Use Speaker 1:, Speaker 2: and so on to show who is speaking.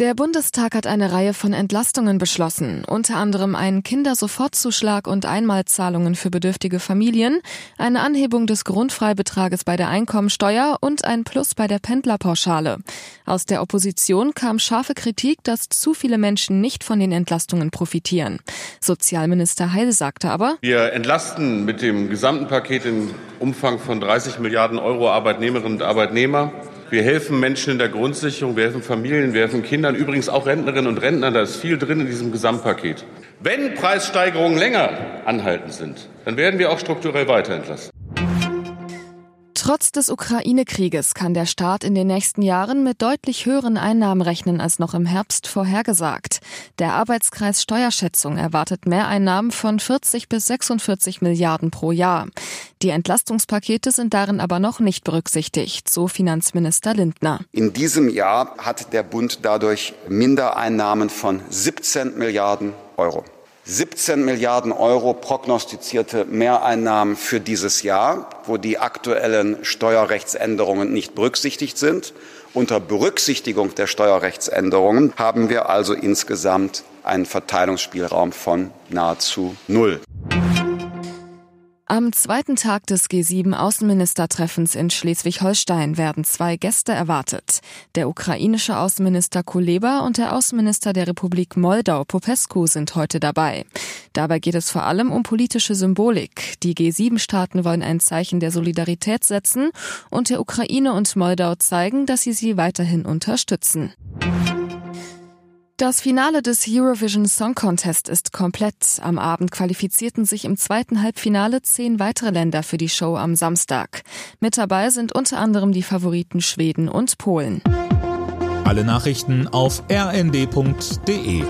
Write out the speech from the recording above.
Speaker 1: Der Bundestag hat eine Reihe von Entlastungen beschlossen, unter anderem einen Kindersofortzuschlag und Einmalzahlungen für bedürftige Familien, eine Anhebung des Grundfreibetrages bei der Einkommensteuer und ein Plus bei der Pendlerpauschale. Aus der Opposition kam scharfe Kritik, dass zu viele Menschen nicht von den Entlastungen profitieren. Sozialminister Heil sagte aber,
Speaker 2: Wir entlasten mit dem gesamten Paket im Umfang von 30 Milliarden Euro Arbeitnehmerinnen und Arbeitnehmer. Wir helfen Menschen in der Grundsicherung, wir helfen Familien, wir helfen Kindern, übrigens auch Rentnerinnen und Rentnern. Da ist viel drin in diesem Gesamtpaket. Wenn Preissteigerungen länger anhaltend sind, dann werden wir auch strukturell weiter entlasten.
Speaker 1: Trotz des Ukraine-Krieges kann der Staat in den nächsten Jahren mit deutlich höheren Einnahmen rechnen als noch im Herbst vorhergesagt. Der Arbeitskreis Steuerschätzung erwartet Mehreinnahmen von 40 bis 46 Milliarden pro Jahr. Die Entlastungspakete sind darin aber noch nicht berücksichtigt, so Finanzminister Lindner.
Speaker 3: In diesem Jahr hat der Bund dadurch Mindereinnahmen von 17 Milliarden Euro. 17 Milliarden Euro prognostizierte Mehreinnahmen für dieses Jahr, wo die aktuellen Steuerrechtsänderungen nicht berücksichtigt sind. Unter Berücksichtigung der Steuerrechtsänderungen haben wir also insgesamt einen Verteilungsspielraum von nahezu null.
Speaker 1: Am zweiten Tag des G7-Außenministertreffens in Schleswig-Holstein werden zwei Gäste erwartet. Der ukrainische Außenminister Kuleba und der Außenminister der Republik Moldau Popescu sind heute dabei. Dabei geht es vor allem um politische Symbolik. Die G7-Staaten wollen ein Zeichen der Solidarität setzen und der Ukraine und Moldau zeigen, dass sie sie weiterhin unterstützen. Das Finale des Eurovision Song Contest ist komplett. Am Abend qualifizierten sich im zweiten Halbfinale zehn weitere Länder für die Show am Samstag. Mit dabei sind unter anderem die Favoriten Schweden und Polen.
Speaker 4: Alle Nachrichten auf rnd.de